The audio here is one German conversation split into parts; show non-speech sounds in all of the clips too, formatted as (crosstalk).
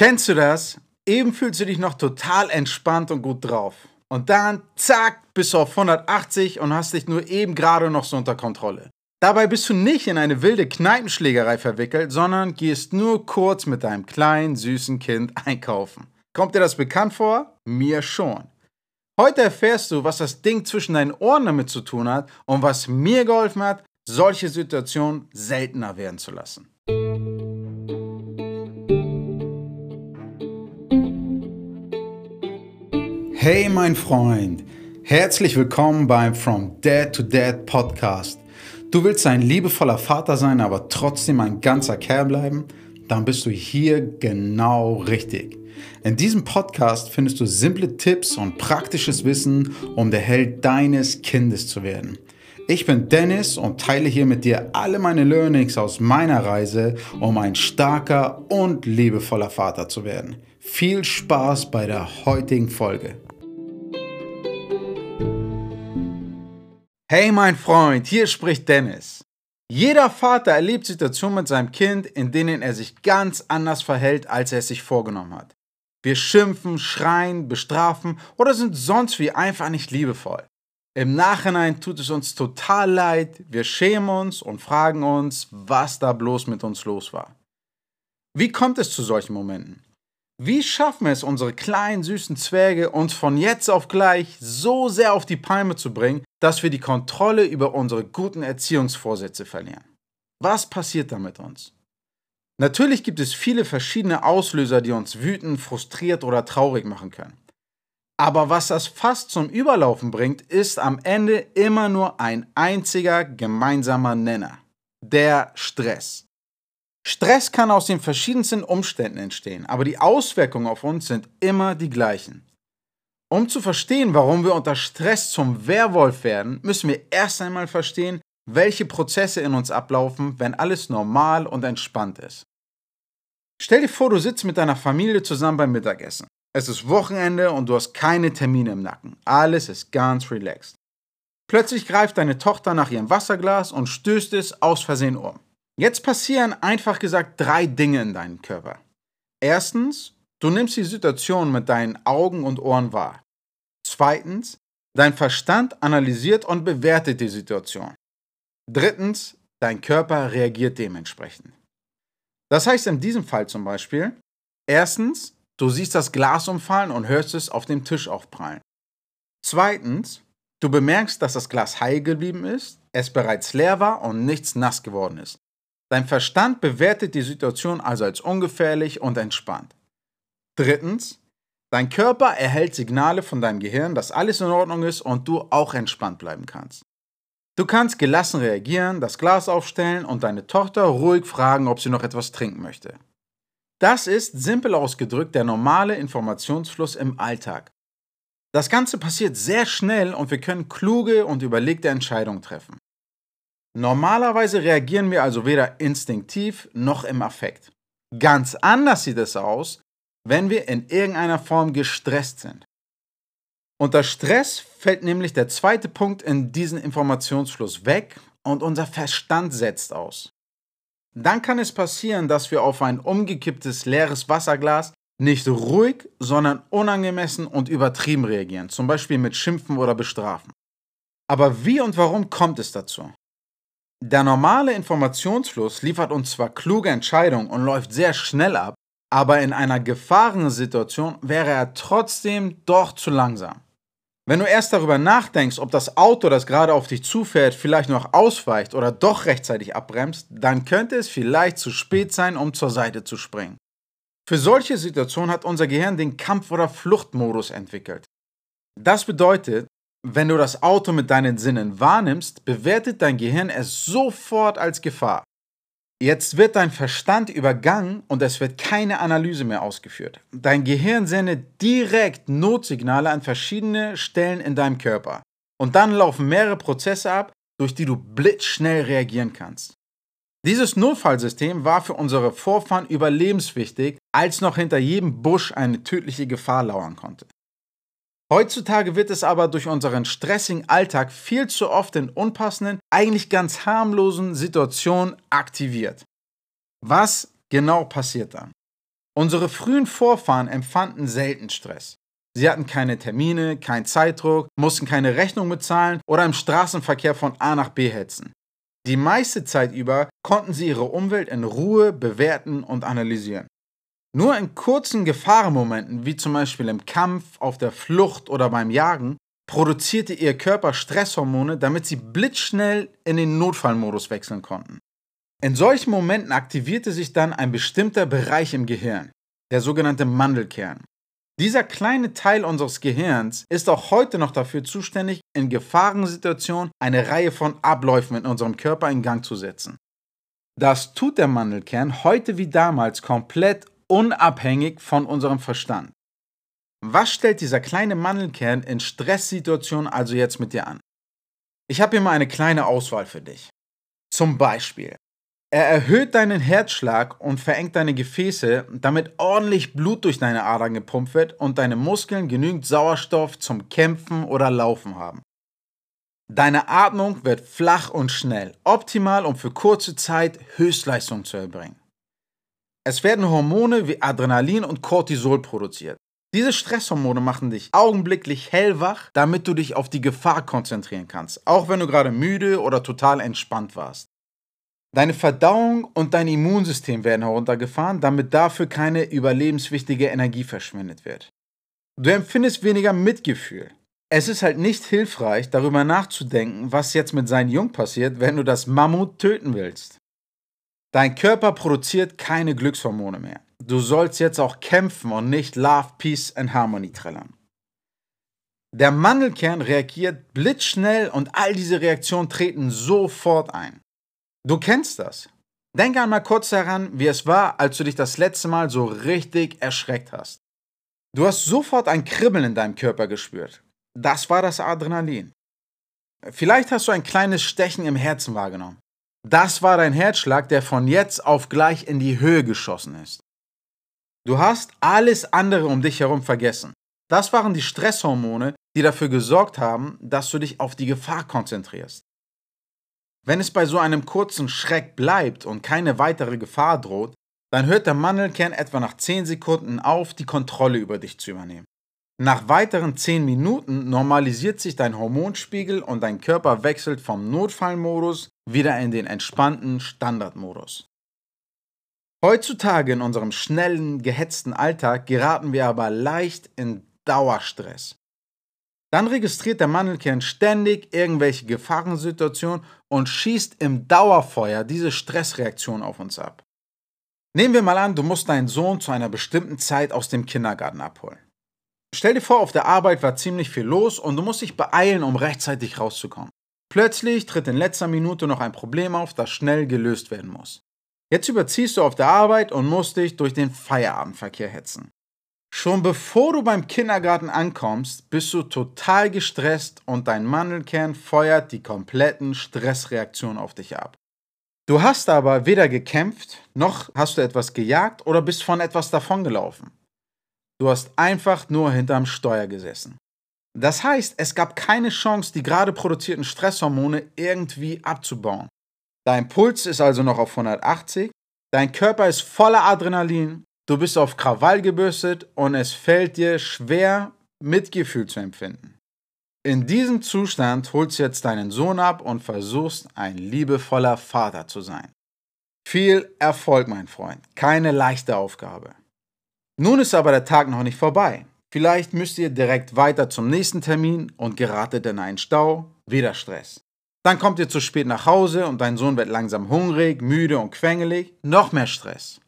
Kennst du das? Eben fühlst du dich noch total entspannt und gut drauf. Und dann, zack, bist du auf 180 und hast dich nur eben gerade noch so unter Kontrolle. Dabei bist du nicht in eine wilde Kneipenschlägerei verwickelt, sondern gehst nur kurz mit deinem kleinen, süßen Kind (laughs) einkaufen. Kommt dir das bekannt vor? Mir schon. Heute erfährst du, was das Ding zwischen deinen Ohren damit zu tun hat und was mir geholfen hat, solche Situationen seltener werden zu lassen. Hey mein Freund, herzlich willkommen beim From Dad to Dad Podcast. Du willst ein liebevoller Vater sein, aber trotzdem ein ganzer Kerl bleiben? Dann bist du hier genau richtig. In diesem Podcast findest du simple Tipps und praktisches Wissen, um der Held deines Kindes zu werden. Ich bin Dennis und teile hier mit dir alle meine Learnings aus meiner Reise, um ein starker und liebevoller Vater zu werden. Viel Spaß bei der heutigen Folge. Hey mein Freund, hier spricht Dennis. Jeder Vater erlebt Situationen mit seinem Kind, in denen er sich ganz anders verhält, als er es sich vorgenommen hat. Wir schimpfen, schreien, bestrafen oder sind sonst wie einfach nicht liebevoll. Im Nachhinein tut es uns total leid, wir schämen uns und fragen uns, was da bloß mit uns los war. Wie kommt es zu solchen Momenten? Wie schaffen wir es, unsere kleinen süßen Zwerge uns von jetzt auf gleich so sehr auf die Palme zu bringen, dass wir die Kontrolle über unsere guten Erziehungsvorsätze verlieren? Was passiert da mit uns? Natürlich gibt es viele verschiedene Auslöser, die uns wütend, frustriert oder traurig machen können. Aber was das fast zum Überlaufen bringt, ist am Ende immer nur ein einziger gemeinsamer Nenner. Der Stress. Stress kann aus den verschiedensten Umständen entstehen, aber die Auswirkungen auf uns sind immer die gleichen. Um zu verstehen, warum wir unter Stress zum Werwolf werden, müssen wir erst einmal verstehen, welche Prozesse in uns ablaufen, wenn alles normal und entspannt ist. Stell dir vor, du sitzt mit deiner Familie zusammen beim Mittagessen. Es ist Wochenende und du hast keine Termine im Nacken. Alles ist ganz relaxed. Plötzlich greift deine Tochter nach ihrem Wasserglas und stößt es aus Versehen um. Jetzt passieren einfach gesagt drei Dinge in deinem Körper. Erstens, du nimmst die Situation mit deinen Augen und Ohren wahr. Zweitens, dein Verstand analysiert und bewertet die Situation. Drittens, dein Körper reagiert dementsprechend. Das heißt in diesem Fall zum Beispiel, erstens, du siehst das Glas umfallen und hörst es auf dem Tisch aufprallen. Zweitens, du bemerkst, dass das Glas heil geblieben ist, es bereits leer war und nichts nass geworden ist. Dein Verstand bewertet die Situation also als ungefährlich und entspannt. Drittens, dein Körper erhält Signale von deinem Gehirn, dass alles in Ordnung ist und du auch entspannt bleiben kannst. Du kannst gelassen reagieren, das Glas aufstellen und deine Tochter ruhig fragen, ob sie noch etwas trinken möchte. Das ist, simpel ausgedrückt, der normale Informationsfluss im Alltag. Das Ganze passiert sehr schnell und wir können kluge und überlegte Entscheidungen treffen. Normalerweise reagieren wir also weder instinktiv noch im Affekt. Ganz anders sieht es aus, wenn wir in irgendeiner Form gestresst sind. Unter Stress fällt nämlich der zweite Punkt in diesen Informationsfluss weg und unser Verstand setzt aus. Dann kann es passieren, dass wir auf ein umgekipptes leeres Wasserglas nicht ruhig, sondern unangemessen und übertrieben reagieren, zum Beispiel mit Schimpfen oder Bestrafen. Aber wie und warum kommt es dazu? Der normale Informationsfluss liefert uns zwar kluge Entscheidungen und läuft sehr schnell ab, aber in einer Gefahrensituation wäre er trotzdem doch zu langsam. Wenn du erst darüber nachdenkst, ob das Auto, das gerade auf dich zufährt, vielleicht noch ausweicht oder doch rechtzeitig abbremst, dann könnte es vielleicht zu spät sein, um zur Seite zu springen. Für solche Situationen hat unser Gehirn den Kampf- oder Fluchtmodus entwickelt. Das bedeutet, wenn du das Auto mit deinen Sinnen wahrnimmst, bewertet dein Gehirn es sofort als Gefahr. Jetzt wird dein Verstand übergangen und es wird keine Analyse mehr ausgeführt. Dein Gehirn sendet direkt Notsignale an verschiedene Stellen in deinem Körper. Und dann laufen mehrere Prozesse ab, durch die du blitzschnell reagieren kannst. Dieses Notfallsystem war für unsere Vorfahren überlebenswichtig, als noch hinter jedem Busch eine tödliche Gefahr lauern konnte. Heutzutage wird es aber durch unseren stressigen Alltag viel zu oft in unpassenden, eigentlich ganz harmlosen Situationen aktiviert. Was genau passiert dann? Unsere frühen Vorfahren empfanden selten Stress. Sie hatten keine Termine, keinen Zeitdruck, mussten keine Rechnung bezahlen oder im Straßenverkehr von A nach B hetzen. Die meiste Zeit über konnten sie ihre Umwelt in Ruhe bewerten und analysieren. Nur in kurzen Gefahrenmomenten, wie zum Beispiel im Kampf, auf der Flucht oder beim Jagen, produzierte ihr Körper Stresshormone, damit sie blitzschnell in den Notfallmodus wechseln konnten. In solchen Momenten aktivierte sich dann ein bestimmter Bereich im Gehirn, der sogenannte Mandelkern. Dieser kleine Teil unseres Gehirns ist auch heute noch dafür zuständig, in Gefahrensituationen eine Reihe von Abläufen in unserem Körper in Gang zu setzen. Das tut der Mandelkern heute wie damals komplett unabhängig von unserem Verstand. Was stellt dieser kleine Mandelkern in Stresssituationen also jetzt mit dir an? Ich habe hier mal eine kleine Auswahl für dich. Zum Beispiel, er erhöht deinen Herzschlag und verengt deine Gefäße, damit ordentlich Blut durch deine Adern gepumpt wird und deine Muskeln genügend Sauerstoff zum Kämpfen oder Laufen haben. Deine Atmung wird flach und schnell, optimal, um für kurze Zeit Höchstleistung zu erbringen. Es werden Hormone wie Adrenalin und Cortisol produziert. Diese Stresshormone machen dich augenblicklich hellwach, damit du dich auf die Gefahr konzentrieren kannst, auch wenn du gerade müde oder total entspannt warst. Deine Verdauung und dein Immunsystem werden heruntergefahren, damit dafür keine überlebenswichtige Energie verschwendet wird. Du empfindest weniger Mitgefühl. Es ist halt nicht hilfreich, darüber nachzudenken, was jetzt mit seinem Jung passiert, wenn du das Mammut töten willst. Dein Körper produziert keine Glückshormone mehr. Du sollst jetzt auch kämpfen und nicht Love, Peace and Harmony trällern. Der Mandelkern reagiert blitzschnell und all diese Reaktionen treten sofort ein. Du kennst das. Denk einmal kurz daran, wie es war, als du dich das letzte Mal so richtig erschreckt hast. Du hast sofort ein Kribbeln in deinem Körper gespürt. Das war das Adrenalin. Vielleicht hast du ein kleines Stechen im Herzen wahrgenommen. Das war dein Herzschlag, der von jetzt auf gleich in die Höhe geschossen ist. Du hast alles andere um dich herum vergessen. Das waren die Stresshormone, die dafür gesorgt haben, dass du dich auf die Gefahr konzentrierst. Wenn es bei so einem kurzen Schreck bleibt und keine weitere Gefahr droht, dann hört der Mandelkern etwa nach 10 Sekunden auf, die Kontrolle über dich zu übernehmen. Nach weiteren 10 Minuten normalisiert sich dein Hormonspiegel und dein Körper wechselt vom Notfallmodus wieder in den entspannten Standardmodus. Heutzutage in unserem schnellen, gehetzten Alltag geraten wir aber leicht in Dauerstress. Dann registriert der Mandelkern ständig irgendwelche Gefahrensituationen und schießt im Dauerfeuer diese Stressreaktion auf uns ab. Nehmen wir mal an, du musst deinen Sohn zu einer bestimmten Zeit aus dem Kindergarten abholen. Stell dir vor, auf der Arbeit war ziemlich viel los und du musst dich beeilen, um rechtzeitig rauszukommen. Plötzlich tritt in letzter Minute noch ein Problem auf, das schnell gelöst werden muss. Jetzt überziehst du auf der Arbeit und musst dich durch den Feierabendverkehr hetzen. Schon bevor du beim Kindergarten ankommst, bist du total gestresst und dein Mandelkern feuert die kompletten Stressreaktionen auf dich ab. Du hast aber weder gekämpft, noch hast du etwas gejagt oder bist von etwas davongelaufen. Du hast einfach nur hinterm Steuer gesessen. Das heißt, es gab keine Chance, die gerade produzierten Stresshormone irgendwie abzubauen. Dein Puls ist also noch auf 180, dein Körper ist voller Adrenalin Du bist auf Krawall gebürstet und es fällt dir schwer, Mitgefühl zu empfinden. In diesem Zustand holst du jetzt deinen Sohn ab und versuchst, ein liebevoller Vater zu sein. Viel Erfolg, mein Freund. Keine leichte Aufgabe. Nun ist aber der Tag noch nicht vorbei. Vielleicht müsst ihr direkt weiter zum nächsten Termin und geratet in einen Stau. Wieder Stress. Dann kommt ihr zu spät nach Hause und dein Sohn wird langsam hungrig, müde und quengelig. Noch mehr Stress.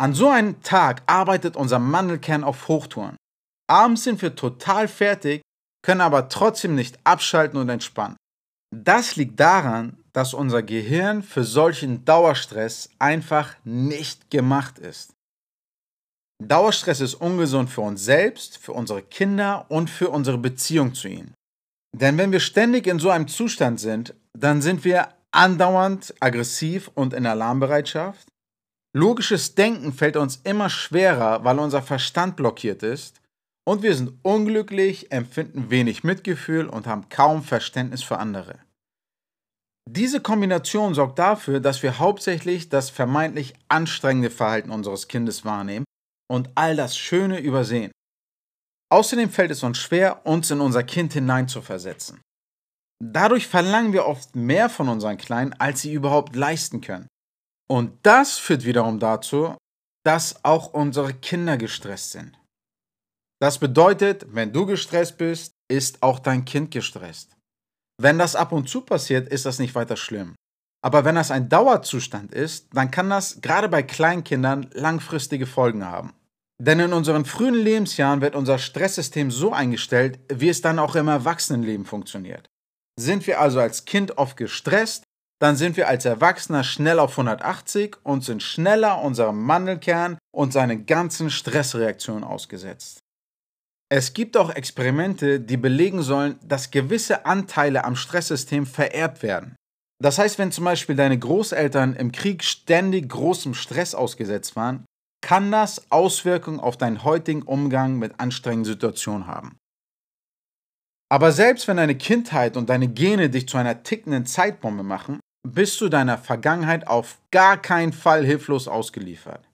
An so einem Tag arbeitet unser Mandelkern auf Hochtouren. Abends sind wir total fertig, können aber trotzdem nicht abschalten und entspannen. Das liegt daran, dass unser Gehirn für solchen Dauerstress einfach nicht gemacht ist. Dauerstress ist ungesund für uns selbst, für unsere Kinder und für unsere Beziehung zu ihnen. Denn wenn wir ständig in so einem Zustand sind, dann sind wir andauernd aggressiv und in Alarmbereitschaft. Logisches Denken fällt uns immer schwerer, weil unser Verstand blockiert ist. Und wir sind unglücklich, empfinden wenig Mitgefühl und haben kaum Verständnis für andere. Diese Kombination sorgt dafür, dass wir hauptsächlich das vermeintlich anstrengende Verhalten unseres Kindes wahrnehmen und all das Schöne übersehen. Außerdem fällt es uns schwer, uns in unser Kind hineinzuversetzen. Dadurch verlangen wir oft mehr von unseren Kleinen, als sie überhaupt leisten können. Und das führt wiederum dazu, dass auch unsere Kinder gestresst sind. Das bedeutet, wenn du gestresst bist, ist auch dein Kind gestresst. Wenn das ab und zu passiert, ist das nicht weiter schlimm. Aber wenn das ein Dauerzustand ist, dann kann das gerade bei Kleinkindern langfristige Folgen haben. Denn in unseren frühen Lebensjahren wird unser Stresssystem so eingestellt, wie es dann auch im Erwachsenenleben funktioniert. Sind wir also als Kind oft gestresst, dann sind wir als Erwachsener schnell auf 180 und sind schneller unserem Mandelkern und seinen ganzen Stressreaktionen ausgesetzt. Es gibt auch Experimente, die belegen sollen, dass gewisse Anteile am Stresssystem vererbt werden. Das heißt, wenn zum Beispiel deine Großeltern im Krieg ständig großem Stress ausgesetzt waren, kann das Auswirkungen auf deinen heutigen Umgang mit anstrengenden Situationen haben. Aber selbst wenn deine Kindheit und deine Gene dich zu einer tickenden Zeitbombe machen, bist du deiner Vergangenheit auf gar keinen Fall hilflos ausgeliefert.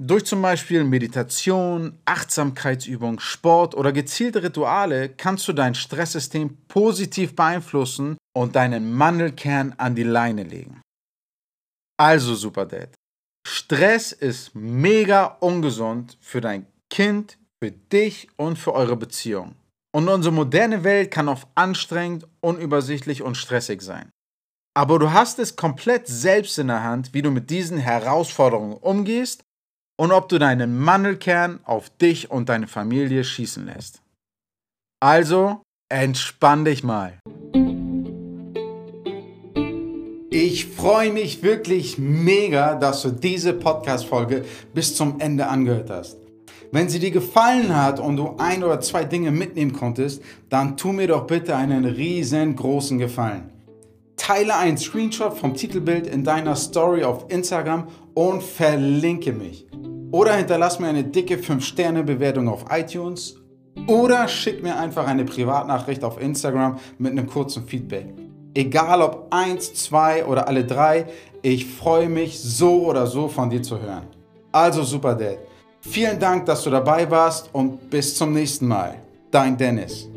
Durch zum Beispiel Meditation, Achtsamkeitsübung, Sport oder gezielte Rituale kannst du dein Stresssystem positiv beeinflussen und deinen Mandelkern an die Leine legen. Also Superdad, Stress ist mega ungesund für dein Kind, für dich und für eure Beziehung. Und unsere moderne Welt kann oft anstrengend, unübersichtlich und stressig sein. Aber du hast es komplett selbst in der Hand, wie du mit diesen Herausforderungen umgehst und ob du deinen Mandelkern auf dich und deine Familie schießen lässt. Also, entspann dich mal. Ich freue mich wirklich mega, dass du diese Podcast-Folge bis zum Ende angehört hast. Wenn sie dir gefallen hat und du ein oder zwei Dinge mitnehmen konntest, dann tu mir doch bitte einen riesengroßen Gefallen. Teile einen Screenshot vom Titelbild in deiner Story auf Instagram und verlinke mich. Oder hinterlass mir eine dicke 5-Sterne-Bewertung auf iTunes. Oder schick mir einfach eine Privatnachricht auf Instagram mit einem kurzen Feedback. Egal ob eins, zwei oder alle drei, ich freue mich so oder so von dir zu hören. Also Super Dad. Vielen Dank, dass du dabei warst und bis zum nächsten Mal. Dein Dennis.